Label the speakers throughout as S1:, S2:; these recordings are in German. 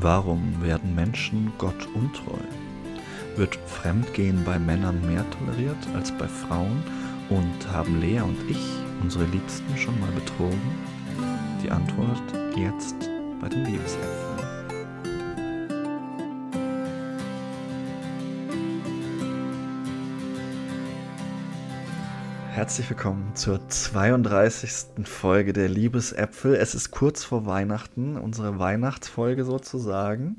S1: Warum werden Menschen Gott untreu? Wird Fremdgehen bei Männern mehr toleriert als bei Frauen? Und haben Lea und ich unsere Liebsten schon mal betrogen? Die Antwort jetzt bei den Liebesäpfeln. Herzlich willkommen zur 32. Folge der Liebesäpfel. Es ist kurz vor Weihnachten, unsere Weihnachtsfolge sozusagen.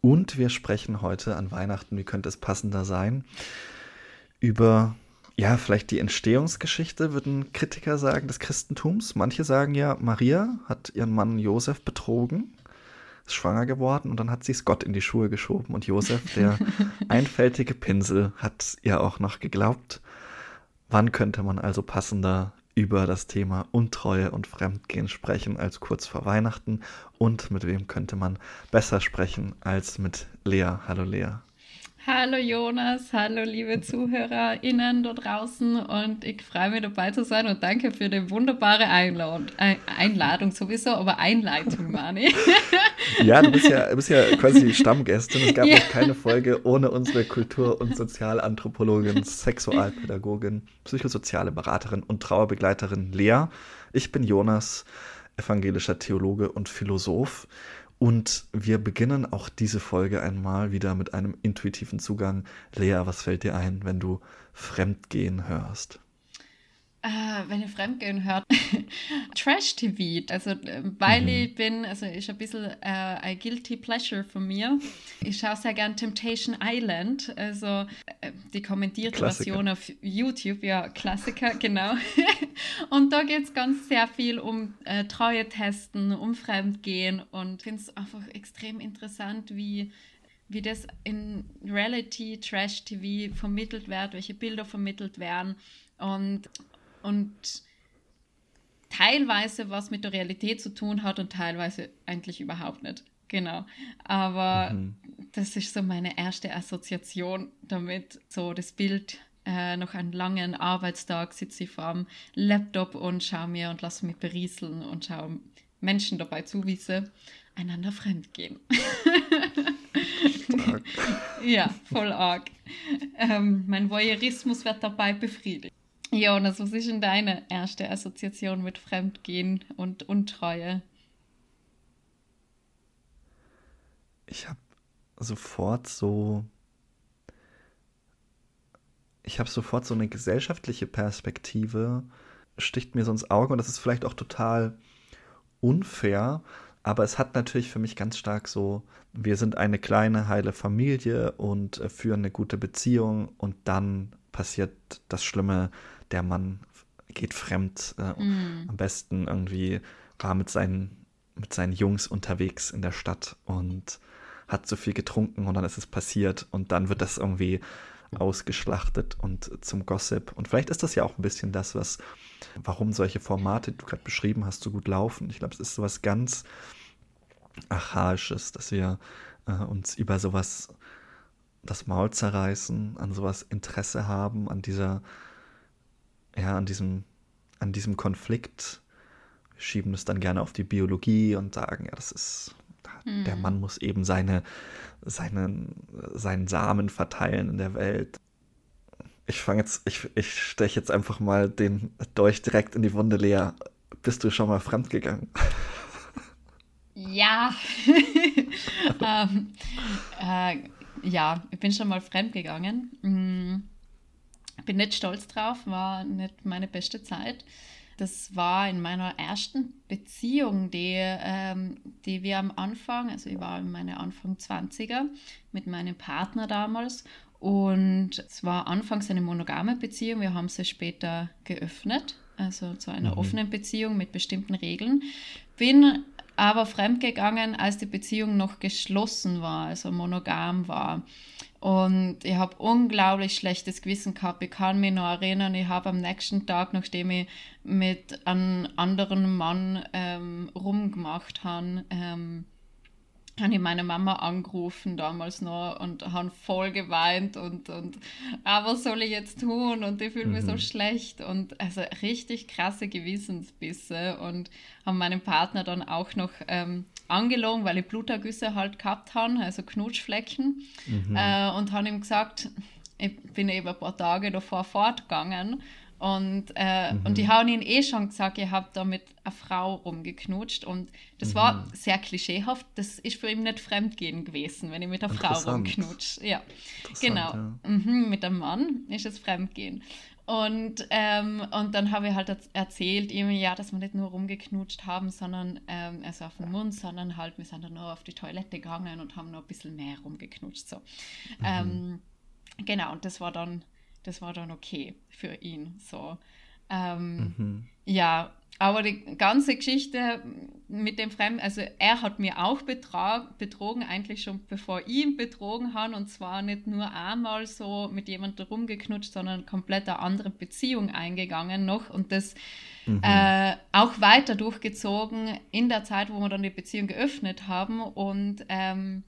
S1: Und wir sprechen heute an Weihnachten, wie könnte es passender sein, über, ja, vielleicht die Entstehungsgeschichte, würden Kritiker sagen, des Christentums. Manche sagen ja, Maria hat ihren Mann Josef betrogen, ist schwanger geworden und dann hat sie es Gott in die Schuhe geschoben. Und Josef, der einfältige Pinsel, hat ihr auch noch geglaubt Wann könnte man also passender über das Thema Untreue und Fremdgehen sprechen als kurz vor Weihnachten? Und mit wem könnte man besser sprechen als mit Lea? Hallo Lea.
S2: Hallo Jonas, hallo liebe ZuhörerInnen da draußen und ich freue mich dabei zu sein und danke für die wunderbare Einladung, Einladung sowieso, aber Einleitung, Mani.
S1: Ja, du bist ja, bist ja quasi Stammgästin. Es gab ja. noch keine Folge ohne unsere Kultur- und Sozialanthropologin, Sexualpädagogin, psychosoziale Beraterin und Trauerbegleiterin Lea. Ich bin Jonas, evangelischer Theologe und Philosoph. Und wir beginnen auch diese Folge einmal wieder mit einem intuitiven Zugang. Lea, was fällt dir ein, wenn du Fremdgehen hörst?
S2: Äh, wenn ihr Fremdgehen hört, Trash-TV. Also, äh, weil mhm. ich bin, also ist ein bisschen äh, ein Guilty Pleasure von mir. Ich schaue sehr gern Temptation Island, also äh, die kommentierte Klassiker. Version auf YouTube, ja, Klassiker, genau. und da geht es ganz sehr viel um äh, Treue testen, um Fremdgehen und ich finde es einfach extrem interessant, wie wie das in Reality Trash TV vermittelt wird, welche Bilder vermittelt werden und und teilweise was mit der Realität zu tun hat und teilweise eigentlich überhaupt nicht. Genau. Aber mhm. das ist so meine erste Assoziation damit, so das Bild äh, noch einen langen Arbeitstag sitze ich vor dem Laptop und schaue mir und lasse mich berieseln und schaue Menschen dabei zu, wie sie einander fremdgehen. ja, voll arg. Ähm, mein Voyeurismus wird dabei befriedigt. Jonas, was ist denn deine erste Assoziation mit Fremdgehen und Untreue?
S1: Ich habe sofort so. Ich habe sofort so eine gesellschaftliche Perspektive, sticht mir so ins Auge und das ist vielleicht auch total unfair, aber es hat natürlich für mich ganz stark so, wir sind eine kleine, heile Familie und äh, führen eine gute Beziehung und dann passiert das Schlimme, der Mann geht fremd, äh, mm. am besten irgendwie war mit seinen, mit seinen Jungs unterwegs in der Stadt und hat zu viel getrunken und dann ist es passiert und dann wird das irgendwie ausgeschlachtet und zum Gossip. Und vielleicht ist das ja auch ein bisschen das, was, warum solche Formate, die du gerade beschrieben hast, so gut laufen. Ich glaube, es ist sowas ganz Archaisches, dass wir äh, uns über sowas das Maul zerreißen, an sowas Interesse haben, an dieser ja, an diesem, an diesem Konflikt. Wir schieben es dann gerne auf die Biologie und sagen, ja, das ist, mhm. der Mann muss eben seine, seinen, seinen Samen verteilen in der Welt. Ich fange jetzt, ich, ich steche jetzt einfach mal den Dolch direkt in die Wunde leer. Bist du schon mal fremdgegangen?
S2: Ja. ähm, äh, ja, ich bin schon mal fremdgegangen. Mhm bin nicht stolz drauf, war nicht meine beste Zeit. Das war in meiner ersten Beziehung, die, ähm, die wir am Anfang, also ich war in meiner Anfang 20er mit meinem Partner damals und es war anfangs eine monogame Beziehung, wir haben sie später geöffnet, also zu einer mhm. offenen Beziehung mit bestimmten Regeln. Bin aber fremdgegangen, als die Beziehung noch geschlossen war, also monogam war. Und ich habe unglaublich schlechtes Gewissen gehabt. Ich kann mich noch erinnern, ich habe am nächsten Tag, nachdem ich mit einem anderen Mann ähm, rumgemacht habe, ähm, habe ich meine Mama angerufen damals noch und habe voll geweint und, und ah, was soll ich jetzt tun und ich fühle mich mhm. so schlecht und also richtig krasse Gewissensbisse und haben meinen Partner dann auch noch ähm, angelogen, weil ich Blutergüsse halt gehabt habe, also Knutschflecken mhm. äh, und habe ihm gesagt, ich bin eben ein paar Tage davor fortgegangen und, äh, mhm. und die haben ihnen eh schon gesagt, ihr habt da mit einer Frau rumgeknutscht. Und das mhm. war sehr klischeehaft. Das ist für ihn nicht Fremdgehen gewesen, wenn ich mit einer Frau rumknutscht. Ja, genau. Ja. Mhm, mit einem Mann ist es Fremdgehen. Und, ähm, und dann habe ich halt erzählt, ihm, ja, dass wir nicht nur rumgeknutscht haben, sondern ähm, also auf den Mund, sondern halt, wir sind dann nur auf die Toilette gegangen und haben noch ein bisschen mehr rumgeknutscht. So. Mhm. Ähm, genau, und das war dann das war dann okay für ihn. So. Ähm, mhm. Ja, aber die ganze Geschichte mit dem Fremden, also er hat mir auch betrogen, eigentlich schon bevor ich ihn betrogen habe. Und zwar nicht nur einmal so mit jemandem rumgeknutscht, sondern komplett eine andere Beziehung eingegangen noch. Und das mhm. äh, auch weiter durchgezogen in der Zeit, wo wir dann die Beziehung geöffnet haben. Und ähm,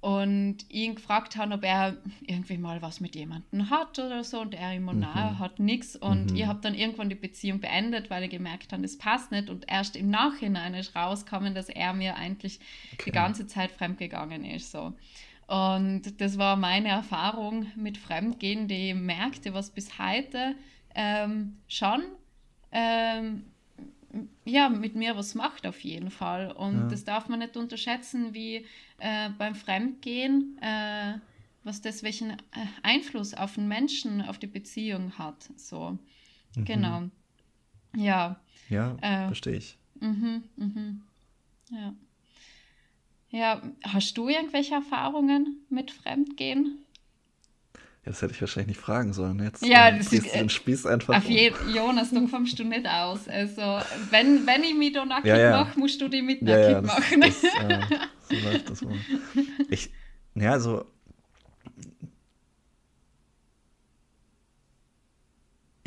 S2: und ihn gefragt haben, ob er irgendwie mal was mit jemandem hat oder so und er immer, mhm. nahe hat nichts und mhm. ich habe dann irgendwann die Beziehung beendet, weil ich gemerkt habe, das passt nicht und erst im Nachhinein ist rausgekommen, dass er mir eigentlich okay. die ganze Zeit fremdgegangen ist, so. Und das war meine Erfahrung mit Fremdgehen, die merkte, was bis heute ähm, schon ähm, ja, mit mir was macht auf jeden Fall. Und ja. das darf man nicht unterschätzen, wie äh, beim Fremdgehen, äh, was das welchen äh, Einfluss auf den Menschen, auf die Beziehung hat. So, mhm. genau. Ja.
S1: Ja, äh, verstehe ich.
S2: Mhm, mhm. Ja. Ja, hast du irgendwelche Erfahrungen mit Fremdgehen?
S1: Das hätte ich wahrscheinlich nicht fragen sollen. Jetzt
S2: ja, das
S1: ist, den Spieß einfach.
S2: Auf um. jeden, Jonas, du kommst du nicht aus. Also, wenn, wenn ich mich da nackig ja, ja. mache, musst du die mit nackig ja, ja, das, machen. Das, äh, so läuft
S1: das wohl. Ich, ja, also.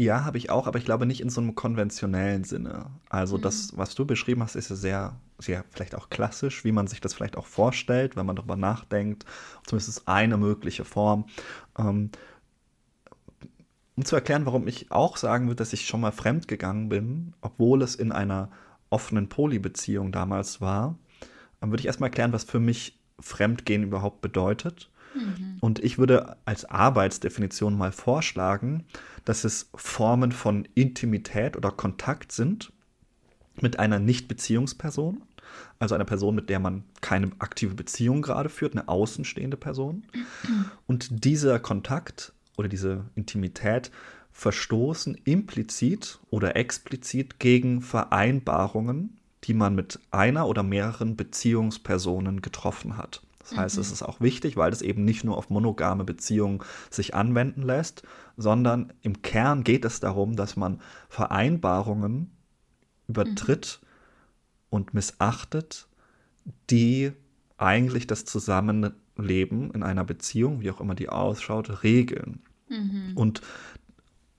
S1: Ja, habe ich auch, aber ich glaube nicht in so einem konventionellen Sinne. Also mhm. das, was du beschrieben hast, ist ja sehr, sehr vielleicht auch klassisch, wie man sich das vielleicht auch vorstellt, wenn man darüber nachdenkt. Zumindest eine mögliche Form. Ähm, um zu erklären, warum ich auch sagen würde, dass ich schon mal fremd gegangen bin, obwohl es in einer offenen Polybeziehung damals war, dann würde ich erstmal erklären, was für mich Fremdgehen überhaupt bedeutet. Mhm. Und ich würde als Arbeitsdefinition mal vorschlagen, dass es Formen von Intimität oder Kontakt sind mit einer Nicht-Beziehungsperson, also einer Person, mit der man keine aktive Beziehung gerade führt, eine außenstehende Person. Und dieser Kontakt oder diese Intimität verstoßen implizit oder explizit gegen Vereinbarungen, die man mit einer oder mehreren Beziehungspersonen getroffen hat. Das heißt, mhm. es ist auch wichtig, weil es eben nicht nur auf monogame Beziehungen sich anwenden lässt, sondern im Kern geht es darum, dass man Vereinbarungen übertritt mhm. und missachtet, die eigentlich das Zusammenleben in einer Beziehung, wie auch immer die ausschaut, regeln. Mhm. Und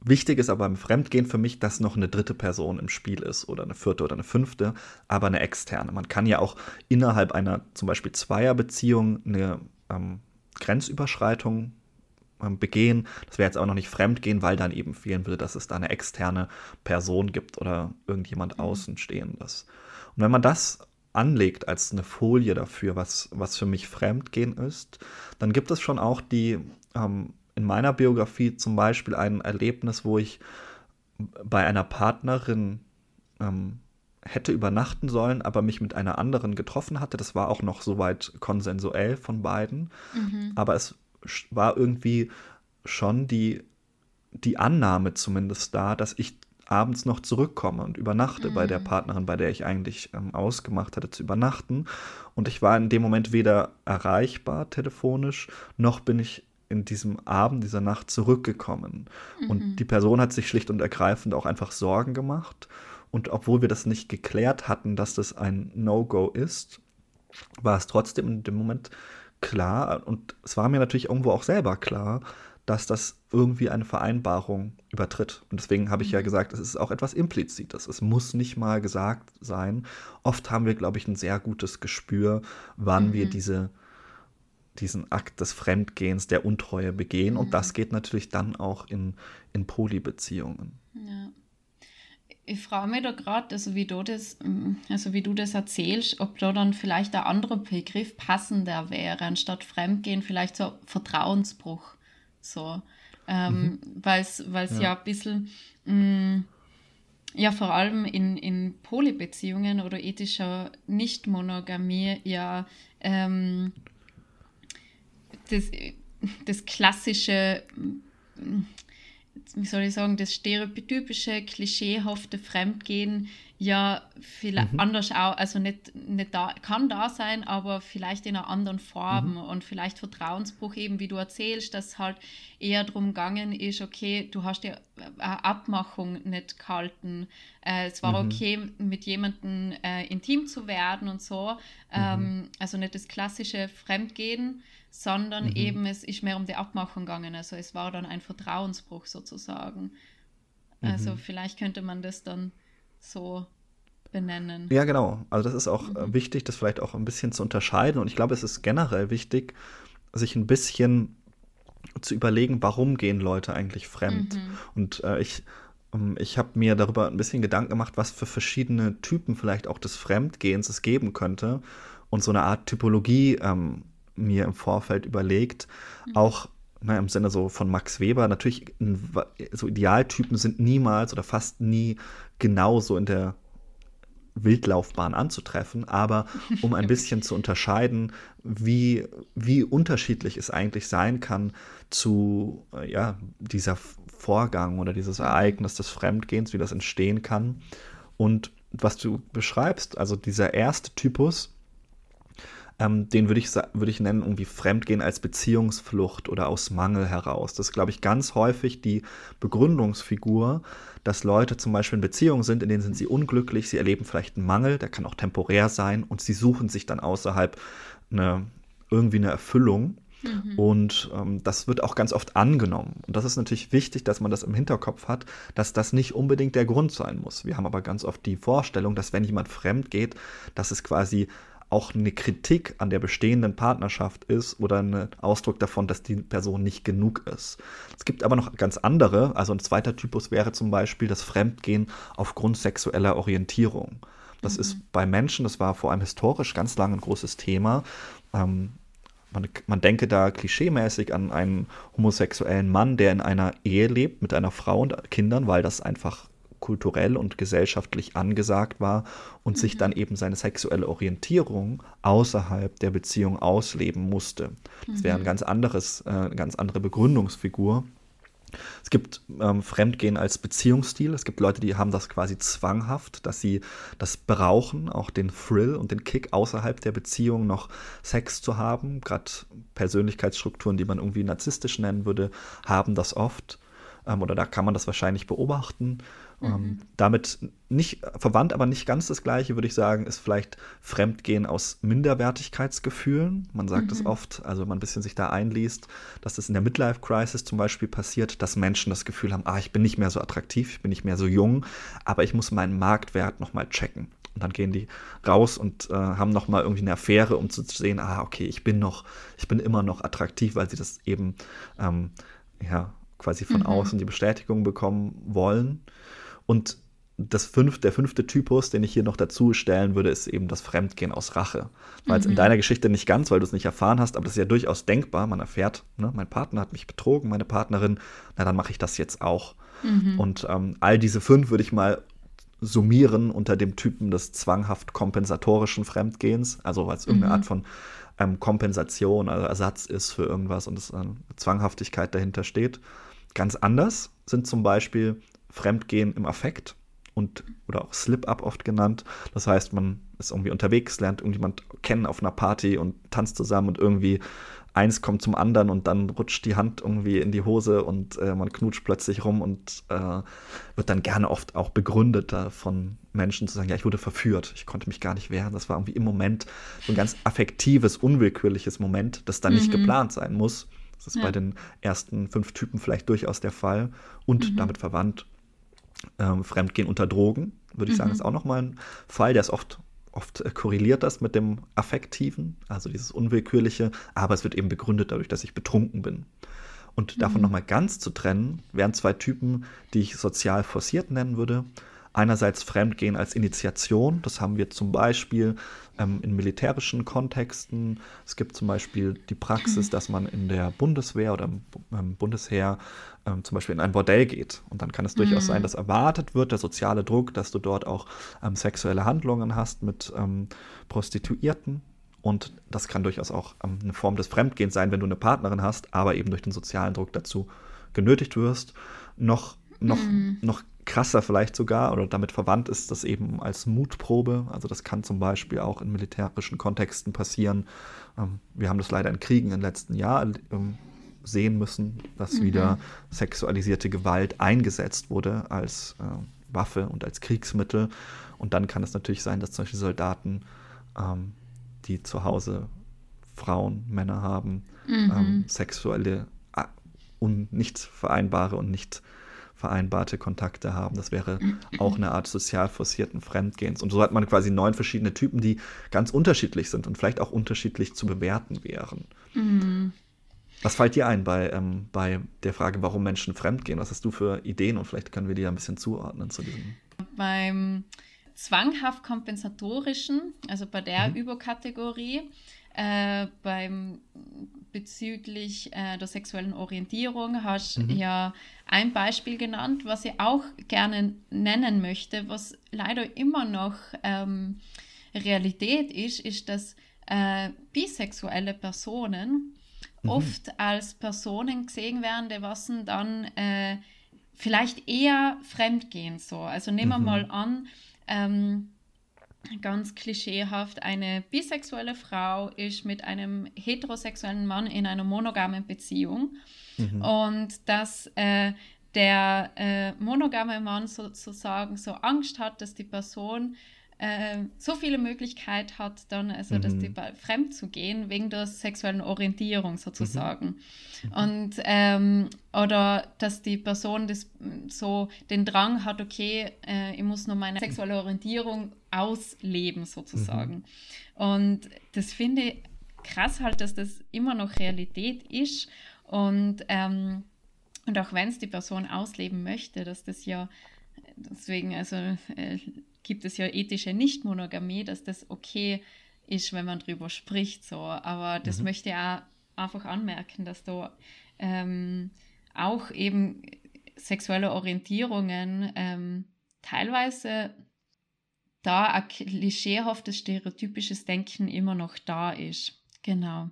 S1: Wichtig ist aber beim Fremdgehen für mich, dass noch eine dritte Person im Spiel ist oder eine vierte oder eine fünfte, aber eine externe. Man kann ja auch innerhalb einer zum Beispiel Zweierbeziehung eine ähm, Grenzüberschreitung ähm, begehen. Das wäre jetzt auch noch nicht Fremdgehen, weil dann eben fehlen würde, dass es da eine externe Person gibt oder irgendjemand mhm. Außenstehendes. Und wenn man das anlegt als eine Folie dafür, was, was für mich Fremdgehen ist, dann gibt es schon auch die ähm, in meiner Biografie zum Beispiel ein Erlebnis, wo ich bei einer Partnerin ähm, hätte übernachten sollen, aber mich mit einer anderen getroffen hatte. Das war auch noch soweit konsensuell von beiden. Mhm. Aber es war irgendwie schon die, die Annahme zumindest da, dass ich abends noch zurückkomme und übernachte mhm. bei der mhm. Partnerin, bei der ich eigentlich ähm, ausgemacht hatte zu übernachten. Und ich war in dem Moment weder erreichbar telefonisch, noch bin ich in diesem Abend, dieser Nacht zurückgekommen. Mhm. Und die Person hat sich schlicht und ergreifend auch einfach Sorgen gemacht. Und obwohl wir das nicht geklärt hatten, dass das ein No-Go ist, war es trotzdem in dem Moment klar. Und es war mir natürlich irgendwo auch selber klar, dass das irgendwie eine Vereinbarung übertritt. Und deswegen habe ich ja
S2: Mhm.
S1: gesagt, es ist auch etwas Implizites. Es muss nicht mal gesagt sein. Oft haben wir, glaube ich, ein sehr gutes Gespür, wann wir
S2: Mhm.
S1: diese, diesen Akt des Fremdgehens, der Untreue begehen. Und
S2: Mhm.
S1: das geht natürlich dann auch in, in Polybeziehungen.
S2: Ja. Ich frage mich da gerade, also wie du das, mm, also wie du das erzählst, ob da dann vielleicht ein anderer Begriff passender wäre, anstatt Fremdgehen, vielleicht so Vertrauensbruch. So. Ähm, Weil es
S1: Ja.
S2: ja. ein bisschen, mm, ja, vor allem in, in Polybeziehungen oder ethischer Nichtmonogamie ja ähm, das, das klassische, mm, wie soll ich sagen, das stereotypische, klischeehafte Fremdgehen ja vielleicht
S1: Mhm.
S2: anders auch, also nicht, nicht da, kann da sein, aber vielleicht in einer anderen Form
S1: Mhm.
S2: und vielleicht Vertrauensbruch eben, wie du erzählst, dass halt eher darum gegangen ist, okay, du hast ja eine Abmachung nicht gehalten. Äh, es war
S1: Mhm.
S2: okay, mit jemandem äh, intim zu werden und so. Ähm, also nicht das klassische Fremdgehen, sondern
S1: Mhm.
S2: eben es ist mehr um die Abmachung gegangen. Also es war dann ein Vertrauensbruch sozusagen. Also
S1: Mhm.
S2: vielleicht könnte man das dann so benennen.
S1: Ja, genau. Also das ist auch
S2: Mhm.
S1: äh, wichtig, das vielleicht auch ein bisschen zu unterscheiden. Und ich glaube, es ist generell wichtig, sich ein bisschen zu überlegen, warum gehen Leute eigentlich fremd.
S2: Mhm.
S1: Und äh, ich, ähm, ich habe mir darüber ein bisschen Gedanken gemacht, was für verschiedene Typen vielleicht auch des Fremdgehens es geben könnte. Und so eine Art Typologie ähm, mir im Vorfeld überlegt. Auch ne, im Sinne so von Max Weber. Natürlich, so Idealtypen sind niemals oder fast nie genauso in der Wildlaufbahn anzutreffen, aber um ein bisschen zu unterscheiden, wie, wie unterschiedlich es eigentlich sein kann zu äh, ja, dieser Vorgang oder dieses Ereignis des Fremdgehens, wie das entstehen kann. Und was du beschreibst, also dieser erste Typus, ähm, den würde ich, würde ich nennen, irgendwie Fremdgehen als Beziehungsflucht oder aus Mangel heraus. Das ist, glaube ich, ganz häufig die Begründungsfigur, dass Leute zum Beispiel in Beziehungen sind, in denen sind sie unglücklich, sie erleben vielleicht einen Mangel, der kann auch temporär sein und sie suchen sich dann außerhalb eine, irgendwie eine Erfüllung. Und ähm, das wird auch ganz oft angenommen. Und das ist natürlich wichtig, dass man das im Hinterkopf hat, dass das nicht unbedingt der Grund sein muss. Wir haben aber ganz oft die Vorstellung, dass wenn jemand fremd geht, dass es quasi auch eine Kritik an der bestehenden Partnerschaft ist oder ein Ausdruck davon, dass die Person nicht genug ist. Es gibt aber noch ganz andere. Also ein zweiter Typus wäre zum Beispiel das Fremdgehen aufgrund sexueller Orientierung. Das ist bei Menschen, das war vor allem historisch ganz lange ein großes Thema. Ähm, man, man denke da klischeemäßig an einen homosexuellen Mann, der in einer Ehe lebt mit einer Frau und Kindern, weil das einfach kulturell und gesellschaftlich angesagt war und sich dann eben seine sexuelle Orientierung außerhalb der Beziehung ausleben musste. Das wäre ein ganz anderes, äh, eine ganz andere Begründungsfigur. Es gibt ähm, Fremdgehen als Beziehungsstil. Es gibt Leute, die haben das quasi zwanghaft, dass sie das brauchen, auch den Thrill und den Kick außerhalb der Beziehung noch Sex zu haben. Gerade Persönlichkeitsstrukturen, die man irgendwie narzisstisch nennen würde, haben das oft. Ähm, oder da kann man das wahrscheinlich beobachten. Ähm, damit nicht verwandt, aber nicht ganz das Gleiche, würde ich sagen, ist vielleicht Fremdgehen aus Minderwertigkeitsgefühlen. Man sagt es oft, also wenn man ein bisschen sich da einliest, dass das in der Midlife Crisis zum Beispiel passiert, dass Menschen das Gefühl haben, ah, ich bin nicht mehr so attraktiv, ich bin nicht mehr so jung, aber ich muss meinen Marktwert nochmal checken. Und dann gehen die raus und äh, haben nochmal irgendwie eine Affäre, um zu sehen, ah, okay, ich bin noch, ich bin immer noch attraktiv, weil sie das eben, ähm, ja, quasi von außen die Bestätigung bekommen wollen. Und das fünf, der fünfte Typus, den ich hier noch dazu stellen würde, ist eben das Fremdgehen aus Rache. Weil es in deiner Geschichte nicht ganz, weil du es nicht erfahren hast, aber das ist ja durchaus denkbar. Man erfährt, ne, mein Partner hat mich betrogen, meine Partnerin, na dann mache ich das jetzt auch. Und ähm, all diese fünf würde ich mal summieren unter dem Typen des zwanghaft kompensatorischen Fremdgehens, also weil es irgendeine Art von ähm, Kompensation, also Ersatz ist für irgendwas und es eine Zwanghaftigkeit dahinter steht. Ganz anders sind zum Beispiel Fremdgehen im Affekt und oder auch Slip-Up oft genannt. Das heißt, man ist irgendwie unterwegs, lernt irgendjemand kennen auf einer Party und tanzt zusammen und irgendwie eins kommt zum anderen und dann rutscht die Hand irgendwie in die Hose und äh, man knutscht plötzlich rum und äh, wird dann gerne oft auch begründet da von Menschen zu sagen, ja, ich wurde verführt, ich konnte mich gar nicht wehren. Das war irgendwie im Moment so ein ganz affektives, unwillkürliches Moment, das dann nicht geplant sein muss, Das ist ja. bei den ersten fünf Typen vielleicht durchaus der Fall und mhm. damit verwandt. Ähm, Fremdgehen unter Drogen, würde ich mhm. sagen, ist auch nochmal ein Fall, der ist oft, oft äh, korreliert das mit dem Affektiven, also dieses Unwillkürliche, aber es wird eben begründet dadurch, dass ich betrunken bin. Und davon mhm. nochmal ganz zu trennen, wären zwei Typen, die ich sozial forciert nennen würde einerseits Fremdgehen als Initiation. Das haben wir zum Beispiel ähm, in militärischen Kontexten. Es gibt zum Beispiel die Praxis, dass man in der Bundeswehr oder im ähm, Bundesheer ähm, zum Beispiel in ein Bordell geht. Und dann kann es durchaus mhm. sein, dass erwartet wird, der soziale Druck, dass du dort auch ähm, sexuelle Handlungen hast mit ähm, Prostituierten. Und das kann durchaus auch ähm, eine Form des Fremdgehens sein, wenn du eine Partnerin hast, aber eben durch den sozialen Druck dazu genötigt wirst. Noch, noch, mhm. noch krasser vielleicht sogar oder damit verwandt ist das eben als Mutprobe. Also das kann zum Beispiel auch in militärischen Kontexten passieren. Ähm, wir haben das leider in Kriegen im letzten Jahr ähm, sehen müssen, dass mhm. wieder sexualisierte Gewalt eingesetzt wurde als äh, Waffe und als Kriegsmittel. Und dann kann es natürlich sein, dass zum Beispiel Soldaten, ähm, die zu Hause Frauen, Männer haben, mhm. sexuelle und nicht vereinbare und nicht vereinbarte Kontakte haben. Das wäre auch eine Art sozial forcierten Fremdgehens. Und so hat man quasi neun verschiedene Typen, die ganz unterschiedlich sind und vielleicht auch unterschiedlich zu bewerten wären. Mhm. Was fällt dir ein bei, ähm, bei der Frage, warum Menschen fremdgehen? Was hast du für Ideen und vielleicht können wir die ein bisschen zuordnen zu diesem?
S2: Beim zwanghaft kompensatorischen, also bei der mhm. Überkategorie, äh, beim bezüglich äh, der sexuellen Orientierung hast mhm. ja ein Beispiel genannt, was ich auch gerne nennen möchte, was leider immer noch ähm, Realität ist, ist, dass äh, bisexuelle Personen mhm. oft als Personen gesehen werden, die was dann äh, vielleicht eher fremdgehen so. Also nehmen wir mhm. mal an, ähm, ganz klischeehaft, eine bisexuelle Frau ist mit einem heterosexuellen Mann in einer monogamen Beziehung mhm. und dass äh, der äh, monogame Mann sozusagen so Angst hat, dass die Person äh, so viele Möglichkeiten hat, dann also mhm. dass die fremd zu gehen wegen der sexuellen Orientierung sozusagen. Mhm. Und ähm, oder dass die Person das so den Drang hat, okay, äh, ich muss nur meine sexuelle Orientierung ausleben sozusagen. Mhm. Und das finde ich krass halt, dass das immer noch Realität ist und ähm, und auch wenn es die Person ausleben möchte, dass das ja deswegen also äh, gibt es ja ethische Nichtmonogamie, dass das okay ist, wenn man drüber spricht. So. Aber das mhm. möchte ich auch einfach anmerken, dass da ähm, auch eben sexuelle Orientierungen ähm, teilweise da ein klischeehaftes, stereotypisches Denken immer noch da ist. Genau.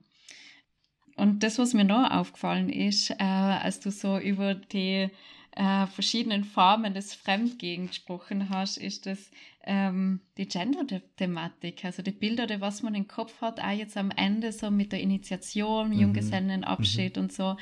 S2: Und das, was mir noch aufgefallen ist, äh, als du so über die äh, verschiedenen Formen des Fremdgehen gesprochen hast, ist das ähm, die Gender-Thematik, also die Bilder, die was man im Kopf hat, auch jetzt am Ende so mit der Initiation, mhm. Junggesellenabschied mhm. und so,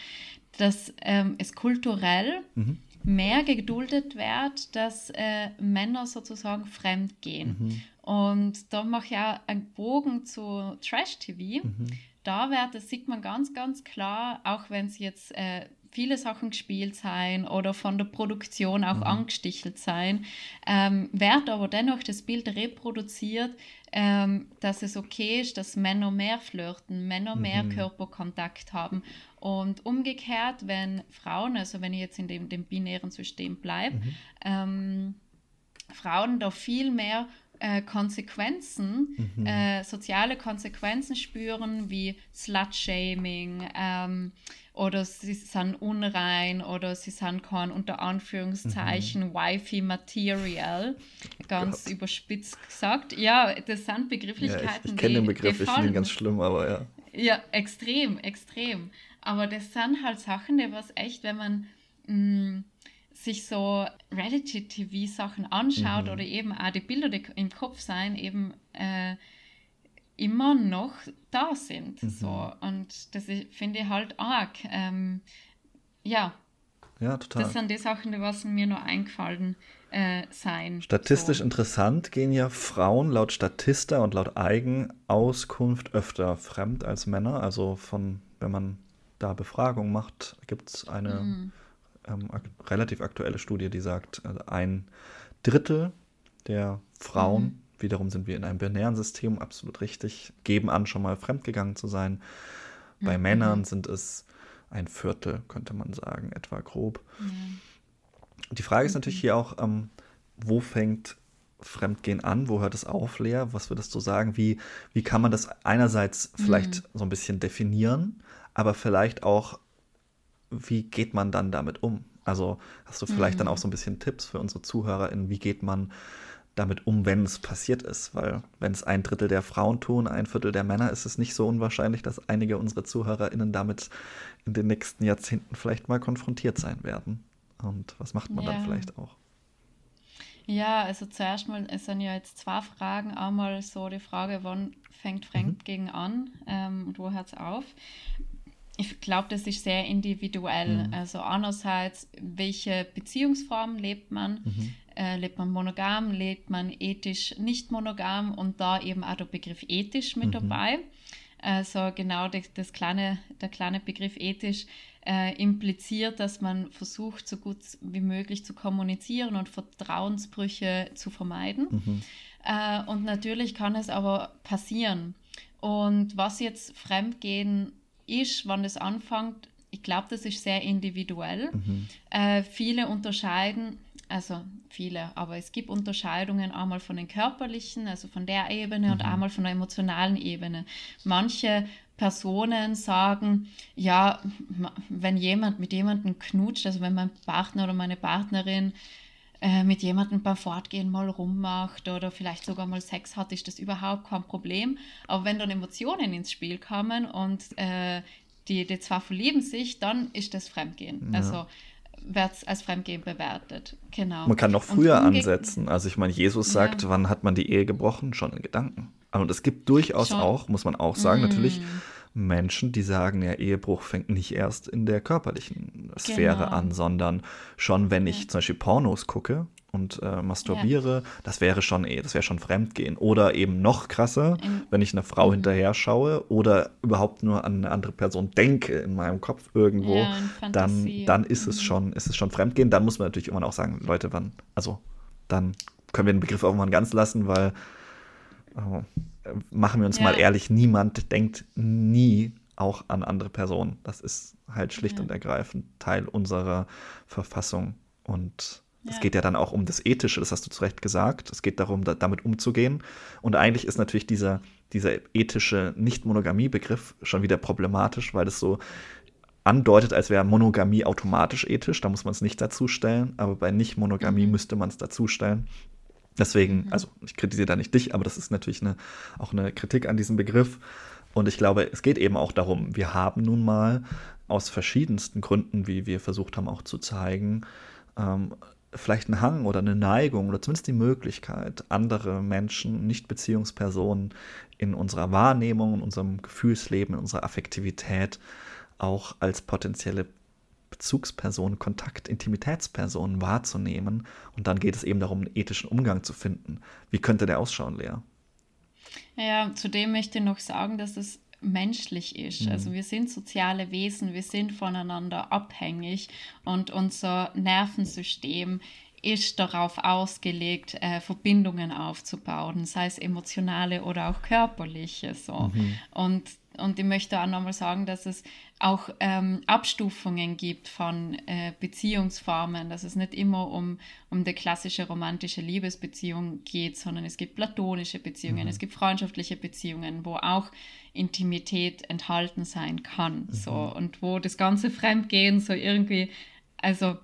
S2: dass ähm, es kulturell mhm. mehr geduldet wird, dass äh, Männer sozusagen fremd gehen. Mhm. Und da mache ich auch einen Bogen zu Trash-TV. Mhm. Da wird, das sieht man ganz, ganz klar, auch wenn es jetzt äh, viele Sachen gespielt sein oder von der Produktion auch mhm. angestichelt sein, ähm, wird aber dennoch das Bild reproduziert, ähm, dass es okay ist, dass Männer mehr flirten, Männer mhm. mehr Körperkontakt haben. Und umgekehrt, wenn Frauen, also wenn ich jetzt in dem, dem binären System bleibe, mhm. ähm, Frauen da viel mehr äh, Konsequenzen, mhm. äh, soziale Konsequenzen spüren, wie Slut-Shaming ähm, oder sie sind unrein oder sie sind kein unter Anführungszeichen mhm. Wifi-Material, ganz Gott. überspitzt gesagt. Ja, das sind Begrifflichkeiten. Ja,
S1: ich, ich kenne den Begriff, ich finde ihn ganz schlimm, aber ja.
S2: Ja, extrem, extrem. Aber das sind halt Sachen, die was echt, wenn man mh, mm, sich so Reality-TV-Sachen anschaut mhm. oder eben auch die Bilder, die im Kopf sein, eben äh, immer noch da sind. Mhm. So. Und das finde ich halt arg. Ähm, ja.
S1: Ja, total.
S2: Das sind die Sachen, die was mir nur eingefallen äh, sein.
S1: Statistisch so. interessant gehen ja Frauen laut Statista und laut Eigenauskunft öfter fremd als Männer. Also von, wenn man da Befragung macht, gibt es eine mhm. Ähm, ak relativ aktuelle Studie, die sagt, also ein Drittel der Frauen, mhm. wiederum sind wir in einem binären System, absolut richtig, geben an, schon mal fremdgegangen zu sein. Bei mhm. Männern sind es ein Viertel, könnte man sagen, etwa grob. Die Frage ist natürlich mhm. hier auch, ähm, wo fängt Fremdgehen an? Wo hört es auf, Lea? Was würdest du sagen? Wie, wie kann man das einerseits vielleicht mhm. so ein bisschen definieren, aber vielleicht auch, wie geht man dann damit um? Also hast du vielleicht mhm. dann auch so ein bisschen Tipps für unsere ZuhörerInnen, wie geht man damit um, wenn es passiert ist? Weil wenn es ein Drittel der Frauen tun, ein Viertel der Männer, ist es nicht so unwahrscheinlich, dass einige unserer ZuhörerInnen damit in den nächsten Jahrzehnten vielleicht mal konfrontiert sein werden. Und was macht man ja. dann vielleicht auch?
S2: Ja, also zuerst mal, es sind ja jetzt zwei Fragen. Einmal so die Frage, wann fängt Fremdgehen mhm. an ähm, und wo hört es auf? Ich glaube, das ist sehr individuell. Mhm. Also einerseits, welche Beziehungsform lebt man? Mhm. Äh, lebt man monogam, lebt man ethisch nicht monogam und da eben auch der Begriff ethisch mit mhm. dabei. Also genau das, das kleine, der kleine Begriff ethisch äh, impliziert, dass man versucht, so gut wie möglich zu kommunizieren und Vertrauensbrüche zu vermeiden. Mhm. Äh, und natürlich kann es aber passieren. Und was jetzt Fremdgehen ist, wann es anfängt, ich glaube, das ist sehr individuell. Mhm. Äh, viele unterscheiden, also viele, aber es gibt Unterscheidungen einmal von den körperlichen, also von der Ebene mhm. und einmal von der emotionalen Ebene. Manche Personen sagen, ja, wenn jemand mit jemandem knutscht, also wenn mein Partner oder meine Partnerin äh, mit jemandem beim Fortgehen mal rummacht oder vielleicht sogar mal Sex hat, ist das überhaupt kein Problem. Aber wenn dann Emotionen ins Spiel kommen und äh, die, die zwei verlieben sich, dann ist das Fremdgehen. Ja. Also wird es als Fremdgehen bewertet. Genau.
S1: Man kann noch früher ansetzen. Also ich meine, Jesus sagt, ja. wann hat man die Ehe gebrochen? Schon in Gedanken. Und es gibt durchaus Schon. auch, muss man auch sagen, mm. natürlich Menschen, die sagen, ja, Ehebruch fängt nicht erst in der körperlichen Sphäre genau. an, sondern schon, wenn ich zum Beispiel Pornos gucke und äh, masturbiere, ja. das wäre schon eh, das wäre schon Fremdgehen. Oder eben noch krasser, in, wenn ich einer Frau mhm. hinterher schaue oder überhaupt nur an eine andere Person denke in meinem Kopf irgendwo, ja, dann, dann ist es mhm. schon, ist es schon Fremdgehen. Dann muss man natürlich immer auch sagen, Leute, wann, also dann können wir den Begriff mal ganz lassen, weil oh, machen wir uns ja. mal ehrlich, niemand denkt nie auch an andere Personen. Das ist halt schlicht ja. und ergreifend Teil unserer Verfassung. Und es ja. geht ja dann auch um das Ethische, das hast du zu Recht gesagt. Es geht darum, da, damit umzugehen. Und eigentlich ist natürlich dieser, dieser ethische Nicht-Monogamie-Begriff schon wieder problematisch, weil es so andeutet, als wäre Monogamie automatisch ethisch. Da muss man es nicht dazustellen. Aber bei Nicht-Monogamie mhm. müsste man es dazustellen. Deswegen, mhm. also ich kritisiere da nicht dich, aber das ist natürlich eine, auch eine Kritik an diesem Begriff. Und ich glaube, es geht eben auch darum, wir haben nun mal aus verschiedensten Gründen, wie wir versucht haben auch zu zeigen, ähm, vielleicht einen Hang oder eine Neigung oder zumindest die Möglichkeit, andere Menschen, Nicht-Beziehungspersonen in unserer Wahrnehmung, in unserem Gefühlsleben, in unserer Affektivität auch als potenzielle Bezugspersonen, Kontakt, Intimitätspersonen wahrzunehmen. Und dann geht es eben darum, einen ethischen Umgang zu finden. Wie könnte der ausschauen, Lea?
S2: Ja, zudem möchte ich noch sagen, dass es menschlich ist. Mhm. Also wir sind soziale Wesen, wir sind voneinander abhängig und unser Nervensystem ist darauf ausgelegt, äh, Verbindungen aufzubauen, sei es emotionale oder auch körperliche. So. Mhm. Und und ich möchte auch nochmal sagen, dass es auch ähm, Abstufungen gibt von äh, Beziehungsformen, dass es nicht immer um, um die klassische romantische Liebesbeziehung geht, sondern es gibt platonische Beziehungen, mhm. es gibt freundschaftliche Beziehungen, wo auch Intimität enthalten sein kann. Mhm. So, und wo das ganze Fremdgehen so irgendwie, also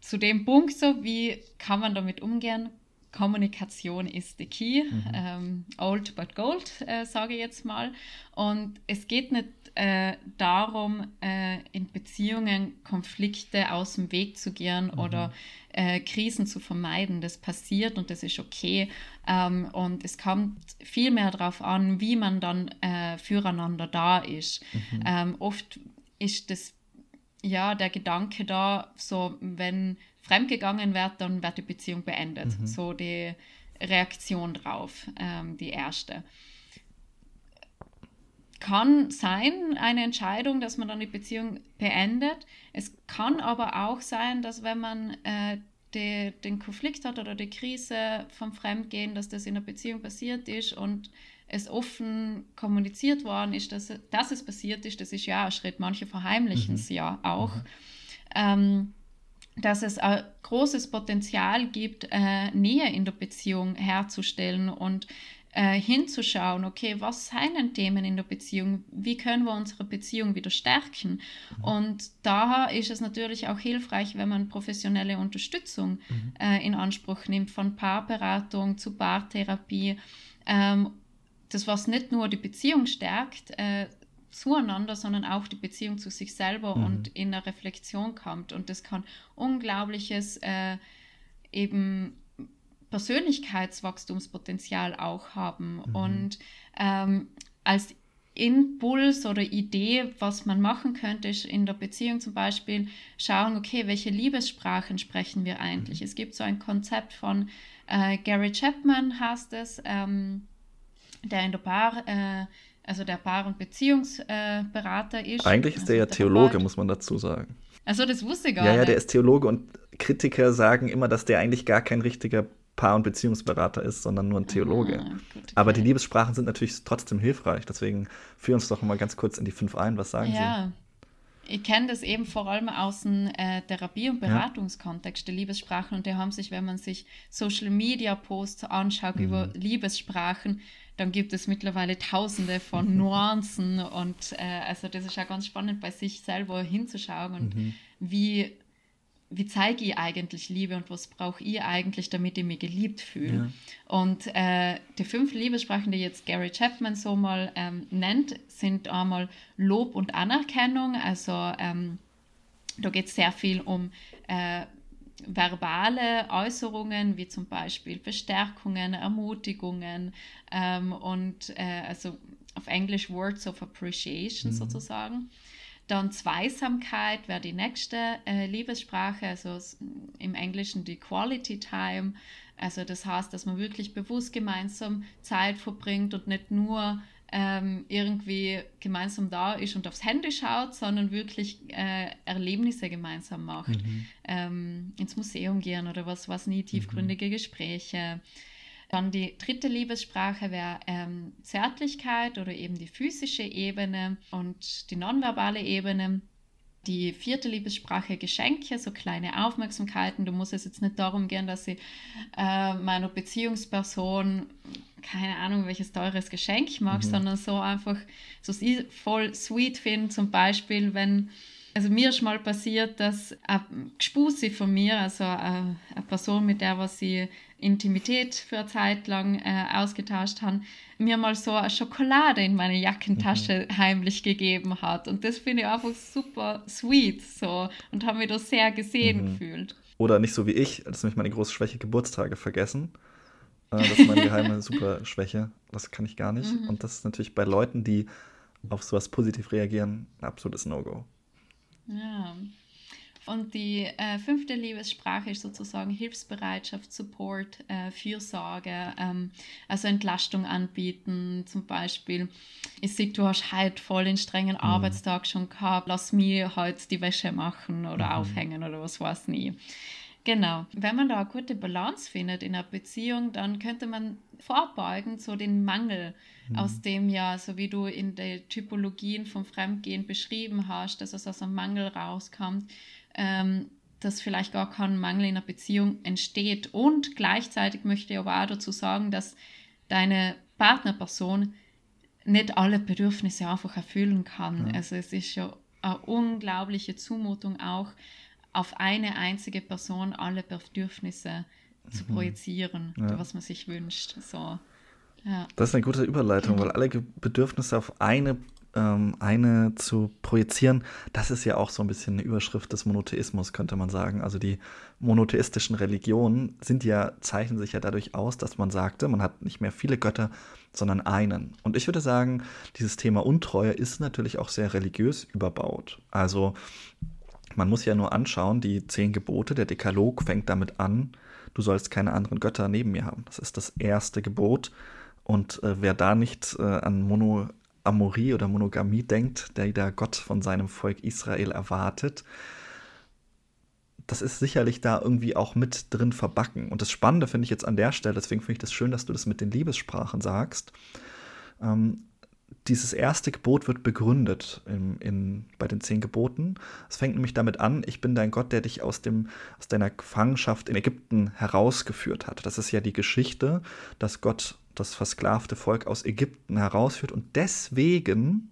S2: zu dem Punkt, so wie kann man damit umgehen, Kommunikation ist the key. Mhm. Ähm, old but gold, äh, sage ich jetzt mal. Und es geht nicht äh, darum, äh, in Beziehungen Konflikte aus dem Weg zu gehen mhm. oder äh, Krisen zu vermeiden. Das passiert und das ist okay. Ähm, und es kommt viel mehr darauf an, wie man dann äh, füreinander da ist. Mhm. Ähm, oft ist das ja der Gedanke da, so wenn fremdgegangen wird, dann wird die Beziehung beendet. Mhm. So die Reaktion drauf, ähm, die erste. kann sein, eine Entscheidung, dass man dann die Beziehung beendet. Es kann aber auch sein, dass wenn man äh, die, den Konflikt hat oder die Krise vom Fremdgehen, dass das in der Beziehung passiert ist und es offen kommuniziert worden ist, dass, dass es passiert ist, das ist ja ein Schritt. Manche verheimlichen mhm. es ja auch. Mhm. Ähm, dass es ein großes Potenzial gibt, äh, Nähe in der Beziehung herzustellen und äh, hinzuschauen, okay, was sind denn Themen in der Beziehung? Wie können wir unsere Beziehung wieder stärken? Mhm. Und da ist es natürlich auch hilfreich, wenn man professionelle Unterstützung mhm. äh, in Anspruch nimmt, von Paarberatung zu Paartherapie. Ähm, das, was nicht nur die Beziehung stärkt, äh, zueinander, sondern auch die Beziehung zu sich selber mhm. und in der Reflexion kommt. Und das kann unglaubliches äh, eben Persönlichkeitswachstumspotenzial auch haben. Mhm. Und ähm, als Impuls oder Idee, was man machen könnte, ist in der Beziehung zum Beispiel schauen, okay, welche Liebessprachen sprechen wir eigentlich? Mhm. Es gibt so ein Konzept von äh, Gary Chapman, heißt es, ähm, der in der Paar, äh, also der Paar- und Beziehungsberater äh, ist.
S1: Eigentlich ist
S2: also
S1: der ja Theologe, muss man dazu sagen.
S2: Also das wusste ich gar
S1: ja,
S2: nicht.
S1: Ja, der ist Theologe und Kritiker sagen immer, dass der eigentlich gar kein richtiger Paar- und Beziehungsberater ist, sondern nur ein Theologe. Ah, gut, okay. Aber die Liebessprachen sind natürlich trotzdem hilfreich. Deswegen führ uns doch mal ganz kurz in die fünf ein. Was sagen ja.
S2: Sie? Ich kenne das eben vor allem aus dem äh, Therapie- und Beratungskontext ja. der Liebessprachen. Und die haben sich, wenn man sich Social-Media-Posts anschaut mhm. über Liebessprachen, dann gibt es mittlerweile tausende von Nuancen. und äh, also das ist ja ganz spannend, bei sich selber hinzuschauen und mhm. wie wie zeige ich eigentlich Liebe und was brauche ich eigentlich, damit ich mich geliebt fühle. Ja. Und äh, die fünf Liebessprachen, die jetzt Gary Chapman so mal ähm, nennt, sind einmal Lob und Anerkennung. Also ähm, da geht es sehr viel um äh, verbale Äußerungen, wie zum Beispiel Bestärkungen, Ermutigungen ähm, und äh, also auf Englisch Words of Appreciation mhm. sozusagen. Dann Zweisamkeit wäre die nächste äh, Liebessprache, also im Englischen die Quality Time. Also das heißt, dass man wirklich bewusst gemeinsam Zeit verbringt und nicht nur ähm, irgendwie gemeinsam da ist und aufs Handy schaut, sondern wirklich äh, Erlebnisse gemeinsam macht. Mhm. Ähm, ins Museum gehen oder was, was nie, tiefgründige mhm. Gespräche. Dann die dritte Liebessprache wäre ähm, Zärtlichkeit oder eben die physische Ebene und die nonverbale Ebene. Die vierte Liebessprache Geschenke, so kleine Aufmerksamkeiten. Du musst es jetzt nicht darum gehen, dass ich äh, meiner Beziehungsperson keine Ahnung, welches teures Geschenk mag, mhm. sondern so einfach, so voll sweet finde, zum Beispiel, wenn also mir ist mal passiert, dass eine Gespusi von mir, also eine, Person, mit der was sie Intimität für eine Zeit lang äh, ausgetauscht haben, mir mal so eine Schokolade in meine Jackentasche mhm. heimlich gegeben hat. Und das finde ich einfach super sweet so und habe mich da sehr gesehen mhm. gefühlt.
S1: Oder nicht so wie ich, das ist nämlich meine große Schwäche, Geburtstage vergessen. Äh, das ist meine geheime Superschwäche. Das kann ich gar nicht. Mhm. Und das ist natürlich bei Leuten, die auf sowas positiv reagieren, ein absolutes No-Go.
S2: Ja. Und die äh, fünfte Liebessprache ist sozusagen Hilfsbereitschaft, Support, äh, Fürsorge, ähm, also Entlastung anbieten. Zum Beispiel, ich sehe, du hast heute voll den strengen mhm. Arbeitstag schon gehabt, lass mir heute die Wäsche machen oder mhm. aufhängen oder was weiß nie. Genau. Wenn man da eine gute Balance findet in einer Beziehung, dann könnte man vorbeugen, so den Mangel mhm. aus dem ja, so wie du in den Typologien vom Fremdgehen beschrieben hast, dass es aus einem Mangel rauskommt, ähm, dass vielleicht gar kein Mangel in einer Beziehung entsteht. Und gleichzeitig möchte ich aber auch dazu sagen, dass deine Partnerperson nicht alle Bedürfnisse einfach erfüllen kann. Ja. Also es ist ja eine unglaubliche Zumutung auch auf eine einzige Person alle Bedürfnisse zu mhm. projizieren, ja. was man sich wünscht. So.
S1: Ja. Das ist eine gute Überleitung, weil alle Bedürfnisse auf eine, ähm, eine zu projizieren, das ist ja auch so ein bisschen eine Überschrift des Monotheismus, könnte man sagen. Also die monotheistischen Religionen sind ja, zeichnen sich ja dadurch aus, dass man sagte, man hat nicht mehr viele Götter, sondern einen. Und ich würde sagen, dieses Thema Untreue ist natürlich auch sehr religiös überbaut. Also man muss ja nur anschauen, die zehn Gebote, der Dekalog fängt damit an, du sollst keine anderen Götter neben mir haben. Das ist das erste Gebot. Und äh, wer da nicht äh, an Mono, Polyamorie oder Monogamie denkt, der der Gott von seinem Volk Israel erwartet, das ist sicherlich da irgendwie auch mit drin verbacken. Und das Spannende finde ich jetzt an der Stelle, deswegen finde ich das schön, dass du das mit den Liebessprachen sagst. Ähm, dieses erste Gebot wird begründet in, in, bei den zehn Geboten. Es fängt nämlich damit an, ich bin dein Gott, der dich aus, dem, aus deiner Gefangenschaft in Ägypten herausgeführt hat. Das ist ja die Geschichte, dass Gott das versklavte Volk aus Ägypten herausführt und deswegen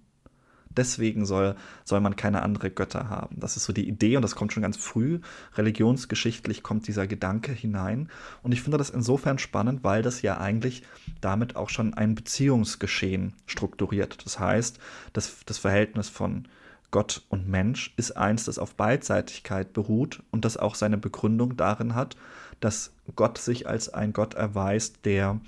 S1: deswegen soll, soll man keine andere Götter haben. Das ist so die Idee und das kommt schon ganz früh. Religionsgeschichtlich kommt dieser Gedanke hinein. Und ich finde das insofern spannend, weil das ja eigentlich damit auch schon ein Beziehungsgeschehen strukturiert. Das heißt, das, das Verhältnis von Gott und Mensch ist eins, das auf Beidseitigkeit beruht und das auch seine Begründung darin hat, dass Gott sich als ein Gott erweist, der,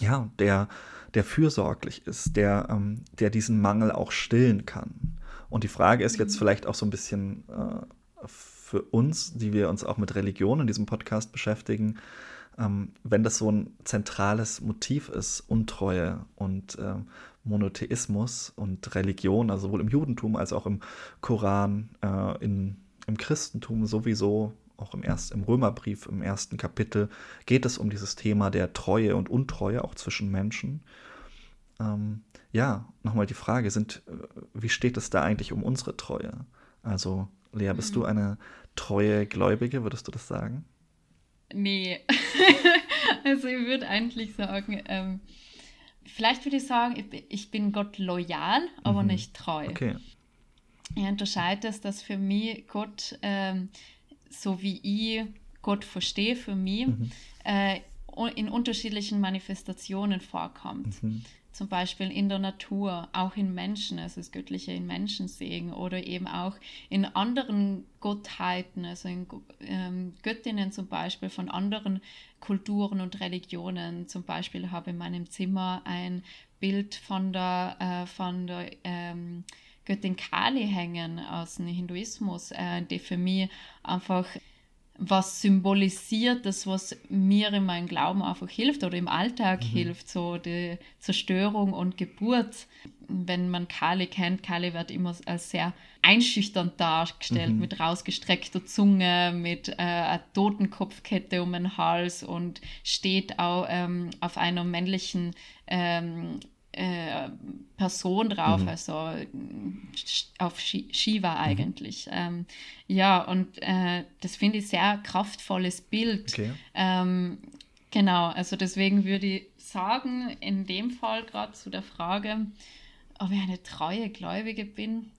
S1: ja, der der fürsorglich ist, der, ähm, der diesen Mangel auch stillen kann. Und die Frage ist jetzt mhm. vielleicht auch so ein bisschen äh, für uns, die wir uns auch mit Religion in diesem Podcast beschäftigen, ähm, wenn das so ein zentrales Motiv ist, Untreue und äh, Monotheismus und Religion, also sowohl im Judentum als auch im Koran, äh, in, im Christentum sowieso, auch im, erst, im Römerbrief, im ersten Kapitel, geht es um dieses Thema der Treue und Untreue, auch zwischen Menschen. Ähm, ja, nochmal die Frage, sind, äh, wie steht es da eigentlich um unsere Treue? Also, Lea, bist mhm. du eine treue Gläubige, würdest du das sagen?
S2: Nee. also ich würde eigentlich sagen, ähm, vielleicht würde ich sagen, ich bin Gott loyal, aber mhm. nicht treu.
S1: Okay.
S2: Ich unterscheide es, dass für mich Gott ähm, so wie ich Gott verstehe für mich, mhm. äh, in unterschiedlichen Manifestationen vorkommt. Mhm. Zum Beispiel in der Natur, auch in Menschen, also das Göttliche in Menschen sehen oder eben auch in anderen Gottheiten, also in ähm, Göttinnen zum Beispiel von anderen Kulturen und Religionen. Zum Beispiel habe ich in meinem Zimmer ein Bild von der, äh, von der ähm, Göttin Kali hängen aus dem Hinduismus, äh, die für mich einfach was symbolisiert, das was mir in meinem Glauben einfach hilft oder im Alltag mhm. hilft, so die Zerstörung und Geburt. Wenn man Kali kennt, Kali wird immer als sehr einschüchternd dargestellt, mhm. mit rausgestreckter Zunge, mit äh, einer Totenkopfkette um den Hals und steht auch ähm, auf einer männlichen ähm, äh, Person drauf, mhm. also auf Shiva mhm. eigentlich. Mhm. Ähm, ja, und äh, das finde ich sehr kraftvolles Bild. Okay. Ähm, genau, also deswegen würde ich sagen, in dem Fall gerade zu der Frage, ob ich eine treue Gläubige bin.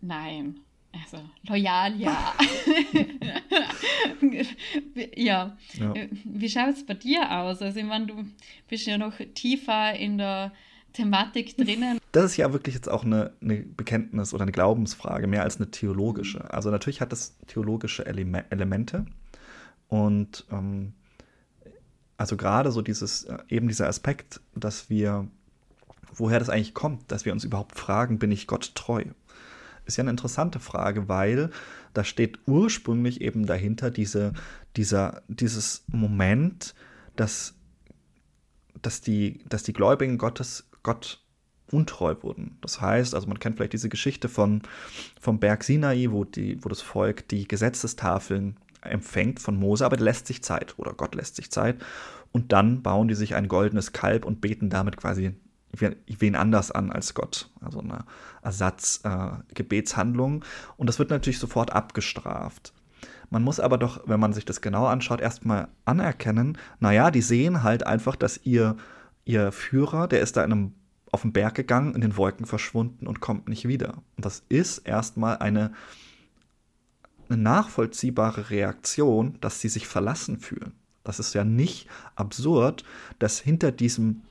S2: Nein. Also loyal, ja. ja. ja. Wie schaut es bei dir aus? Also ich meine, du bist ja noch tiefer in der Thematik drinnen.
S1: Das ist ja wirklich jetzt auch eine, eine Bekenntnis oder eine Glaubensfrage, mehr als eine theologische. Also natürlich hat es theologische Eleme Elemente und ähm, also gerade so dieses, äh, eben dieser Aspekt, dass wir, woher das eigentlich kommt, dass wir uns überhaupt fragen, bin ich Gott treu? Ist ja eine interessante Frage, weil da steht ursprünglich eben dahinter diese, dieser, dieses Moment, dass, dass, die, dass die Gläubigen Gottes Gott untreu wurden. Das heißt, also man kennt vielleicht diese Geschichte von, vom Berg Sinai, wo, die, wo das Volk die Gesetzestafeln empfängt von Mose, aber lässt sich Zeit oder Gott lässt sich Zeit und dann bauen die sich ein goldenes Kalb und beten damit quasi wen anders an als Gott. Also eine Ersatzgebetshandlung. Äh, und das wird natürlich sofort abgestraft. Man muss aber doch, wenn man sich das genau anschaut, erstmal anerkennen, naja, die sehen halt einfach, dass ihr, ihr Führer, der ist da in einem, auf den Berg gegangen, in den Wolken verschwunden und kommt nicht wieder. Und das ist erstmal eine, eine nachvollziehbare Reaktion, dass sie sich verlassen fühlen. Das ist ja nicht absurd, dass hinter diesem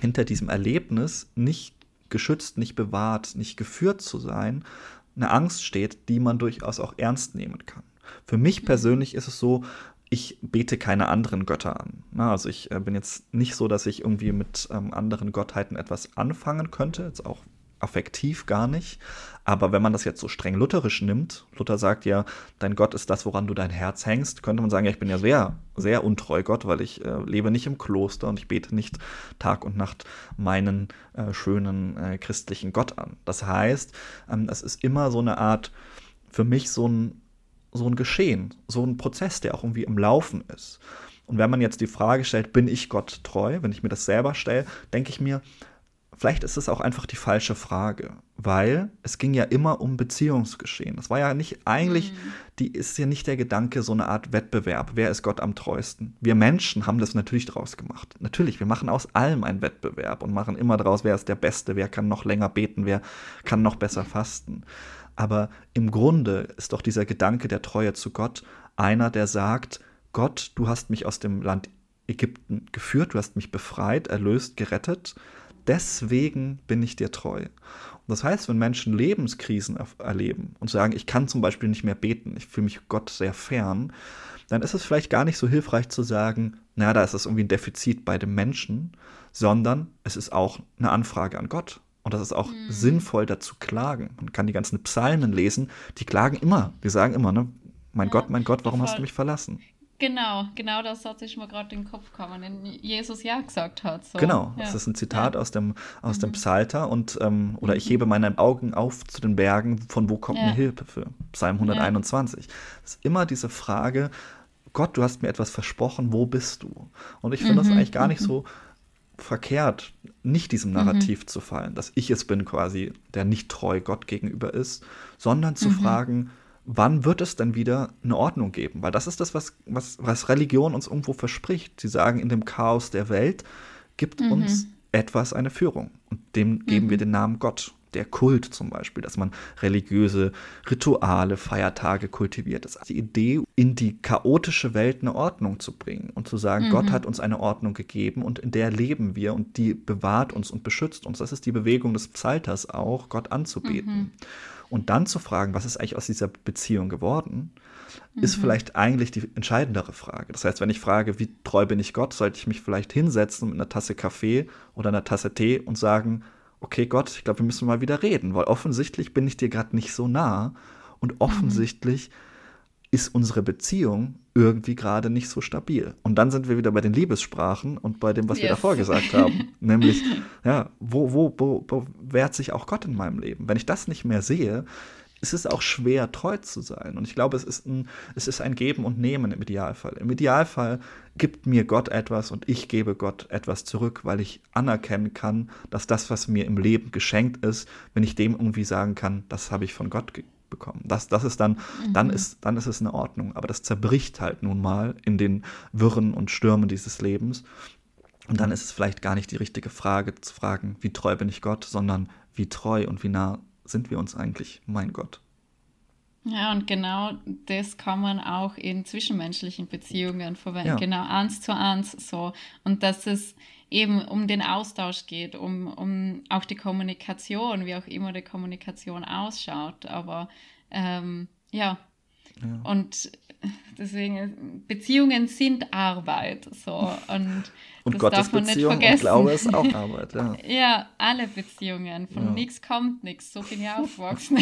S1: hinter diesem Erlebnis nicht geschützt, nicht bewahrt, nicht geführt zu sein, eine Angst steht, die man durchaus auch ernst nehmen kann. Für mich mhm. persönlich ist es so, ich bete keine anderen Götter an. also ich äh, bin jetzt nicht so, dass ich irgendwie mit ähm, anderen Gottheiten etwas anfangen könnte, jetzt auch affektiv gar nicht. Aber wenn man das jetzt so streng lutherisch nimmt, Luther sagt ja, dein Gott ist das, woran du dein Herz hängst, könnte man sagen, ja, ich bin ja sehr, sehr untreu Gott, weil ich äh, lebe nicht im Kloster und ich bete nicht Tag und Nacht meinen äh, schönen äh, christlichen Gott an. Das heißt, ähm, es ist immer so eine Art, für mich so ein, so ein Geschehen, so ein Prozess, der auch irgendwie im Laufen ist. Und wenn man jetzt die Frage stellt, bin ich Gott treu, wenn ich mir das selber stelle, denke ich mir, vielleicht ist es auch einfach die falsche Frage, weil es ging ja immer um Beziehungsgeschehen. Das war ja nicht eigentlich, mhm. die ist ja nicht der Gedanke so eine Art Wettbewerb. Wer ist Gott am treuesten? Wir Menschen haben das natürlich draus gemacht. Natürlich, wir machen aus allem einen Wettbewerb und machen immer daraus, wer ist der Beste, wer kann noch länger beten, wer kann noch besser fasten. Aber im Grunde ist doch dieser Gedanke der Treue zu Gott einer, der sagt, Gott, du hast mich aus dem Land Ägypten geführt, du hast mich befreit, erlöst, gerettet deswegen bin ich dir treu. Und das heißt, wenn Menschen Lebenskrisen erleben und sagen, ich kann zum Beispiel nicht mehr beten, ich fühle mich Gott sehr fern, dann ist es vielleicht gar nicht so hilfreich zu sagen, naja, da ist es irgendwie ein Defizit bei dem Menschen, sondern es ist auch eine Anfrage an Gott. Und das ist auch mhm. sinnvoll, dazu klagen. Man kann die ganzen Psalmen lesen, die klagen immer, die sagen immer, ne, mein ja, Gott, mein Gott, warum hast du mich verlassen?
S2: Genau, genau das hat sich mir gerade in den Kopf gekommen, wenn Jesus ja gesagt hat. So.
S1: Genau, ja. das ist ein Zitat ja. aus dem, aus mhm. dem Psalter und ähm, oder mhm. ich hebe meine Augen auf zu den Bergen, von wo kommt ja. mir Hilfe? Psalm 121. Das ist immer diese Frage, Gott, du hast mir etwas versprochen, wo bist du? Und ich finde mhm. das eigentlich gar nicht mhm. so verkehrt, nicht diesem mhm. Narrativ zu fallen, dass ich es bin quasi, der nicht treu Gott gegenüber ist, sondern zu mhm. fragen, wann wird es denn wieder eine Ordnung geben? Weil das ist das, was, was, was Religion uns irgendwo verspricht. Sie sagen, in dem Chaos der Welt gibt mhm. uns etwas eine Führung. Und dem geben mhm. wir den Namen Gott. Der Kult zum Beispiel, dass man religiöse Rituale, Feiertage kultiviert. Das ist die Idee, in die chaotische Welt eine Ordnung zu bringen und zu sagen, mhm. Gott hat uns eine Ordnung gegeben und in der leben wir und die bewahrt uns und beschützt uns. Das ist die Bewegung des Psalters auch, Gott anzubeten. Mhm. Und dann zu fragen, was ist eigentlich aus dieser Beziehung geworden, mhm. ist vielleicht eigentlich die entscheidendere Frage. Das heißt, wenn ich frage, wie treu bin ich Gott, sollte ich mich vielleicht hinsetzen mit einer Tasse Kaffee oder einer Tasse Tee und sagen, okay Gott, ich glaube, wir müssen mal wieder reden, weil offensichtlich bin ich dir gerade nicht so nah und mhm. offensichtlich mhm ist unsere Beziehung irgendwie gerade nicht so stabil. Und dann sind wir wieder bei den Liebessprachen und bei dem, was yes. wir davor gesagt haben. Nämlich, ja, wo, wo, wo, wo wehrt sich auch Gott in meinem Leben? Wenn ich das nicht mehr sehe, ist es auch schwer, treu zu sein. Und ich glaube, es ist, ein, es ist ein Geben und Nehmen im Idealfall. Im Idealfall gibt mir Gott etwas und ich gebe Gott etwas zurück, weil ich anerkennen kann, dass das, was mir im Leben geschenkt ist, wenn ich dem irgendwie sagen kann, das habe ich von Gott bekommen. Das, das ist dann, mhm. dann ist, dann ist es eine Ordnung. Aber das zerbricht halt nun mal in den Wirren und Stürmen dieses Lebens. Und dann ist es vielleicht gar nicht die richtige Frage zu fragen, wie treu bin ich Gott, sondern wie treu und wie nah sind wir uns eigentlich, mein Gott.
S2: Ja, und genau das kann man auch in zwischenmenschlichen Beziehungen verwenden, ja. genau eins zu eins so. Und dass es eben um den Austausch geht, um, um auch die Kommunikation, wie auch immer die Kommunikation ausschaut. Aber ähm, ja. Ja. und deswegen, Beziehungen sind Arbeit. So. Und,
S1: und Gottes Beziehung und Glaube ist auch Arbeit. Ja,
S2: ja alle Beziehungen. Von ja. nichts kommt nichts. So bin ich aufgewachsen.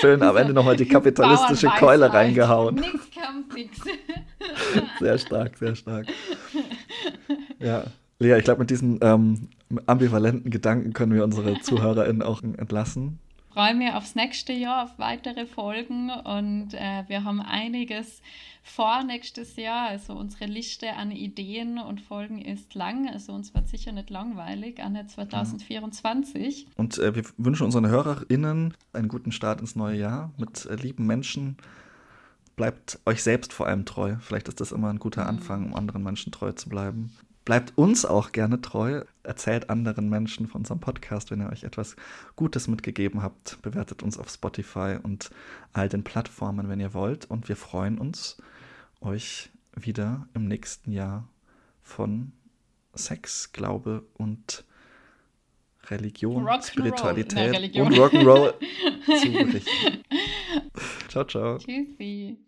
S1: Schön, am Ende nochmal die kapitalistische Keule reingehauen.
S2: Nichts kommt nichts.
S1: Sehr stark, sehr stark. Ja. Lea, ich glaube, mit diesen ähm, ambivalenten Gedanken können wir unsere ZuhörerInnen auch entlassen.
S2: Ich freue mich aufs nächste Jahr, auf weitere Folgen und äh, wir haben einiges vor nächstes Jahr. Also unsere Liste an Ideen und Folgen ist lang, also uns wird sicher nicht langweilig, an 2024.
S1: Und äh, wir wünschen unseren HörerInnen einen guten Start ins neue Jahr mit äh, lieben Menschen. Bleibt euch selbst vor allem treu. Vielleicht ist das immer ein guter mhm. Anfang, um anderen Menschen treu zu bleiben. Bleibt uns auch gerne treu. Erzählt anderen Menschen von unserem Podcast, wenn ihr euch etwas Gutes mitgegeben habt. Bewertet uns auf Spotify und all den Plattformen, wenn ihr wollt. Und wir freuen uns, euch wieder im nächsten Jahr von Sex, Glaube und Religion, Rock Spiritualität Religion. und Rock'n'Roll zu berichten. ciao, ciao. Tschüssi.